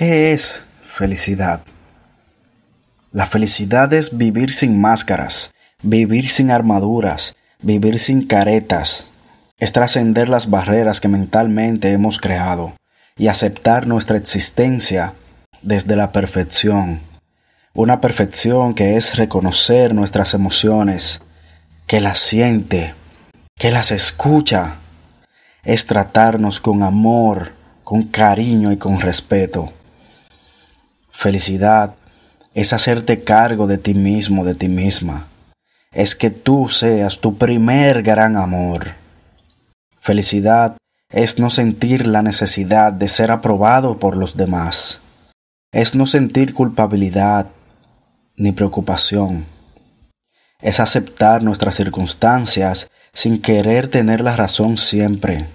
¿Qué es felicidad? La felicidad es vivir sin máscaras, vivir sin armaduras, vivir sin caretas, es trascender las barreras que mentalmente hemos creado y aceptar nuestra existencia desde la perfección. Una perfección que es reconocer nuestras emociones, que las siente, que las escucha. Es tratarnos con amor, con cariño y con respeto. Felicidad es hacerte cargo de ti mismo, de ti misma. Es que tú seas tu primer gran amor. Felicidad es no sentir la necesidad de ser aprobado por los demás. Es no sentir culpabilidad ni preocupación. Es aceptar nuestras circunstancias sin querer tener la razón siempre.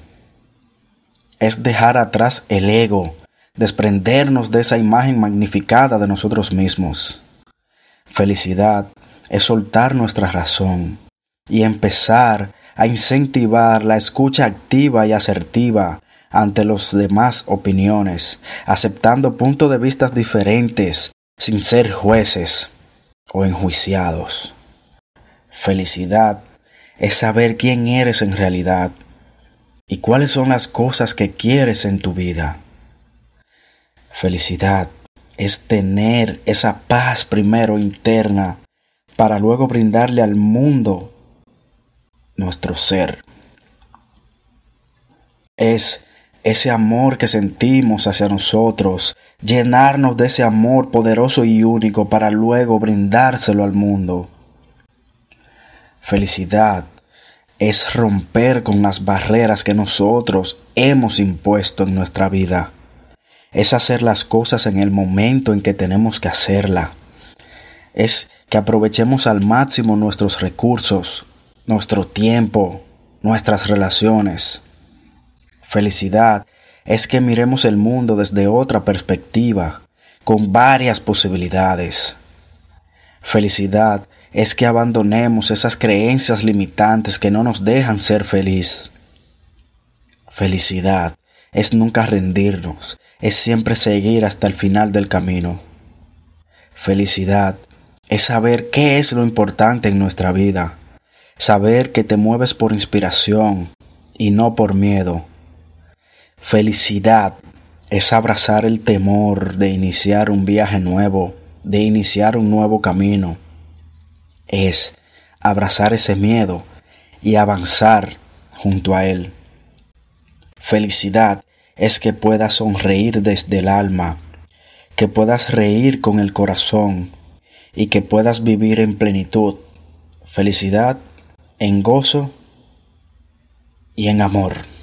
Es dejar atrás el ego desprendernos de esa imagen magnificada de nosotros mismos. Felicidad es soltar nuestra razón y empezar a incentivar la escucha activa y asertiva ante los demás opiniones, aceptando puntos de vista diferentes sin ser jueces o enjuiciados. Felicidad es saber quién eres en realidad y cuáles son las cosas que quieres en tu vida. Felicidad es tener esa paz primero interna para luego brindarle al mundo nuestro ser. Es ese amor que sentimos hacia nosotros, llenarnos de ese amor poderoso y único para luego brindárselo al mundo. Felicidad es romper con las barreras que nosotros hemos impuesto en nuestra vida es hacer las cosas en el momento en que tenemos que hacerla. Es que aprovechemos al máximo nuestros recursos, nuestro tiempo, nuestras relaciones. Felicidad es que miremos el mundo desde otra perspectiva, con varias posibilidades. Felicidad es que abandonemos esas creencias limitantes que no nos dejan ser feliz. Felicidad es nunca rendirnos, es siempre seguir hasta el final del camino. Felicidad es saber qué es lo importante en nuestra vida, saber que te mueves por inspiración y no por miedo. Felicidad es abrazar el temor de iniciar un viaje nuevo, de iniciar un nuevo camino. Es abrazar ese miedo y avanzar junto a él. Felicidad es que puedas sonreír desde el alma, que puedas reír con el corazón y que puedas vivir en plenitud, felicidad, en gozo y en amor.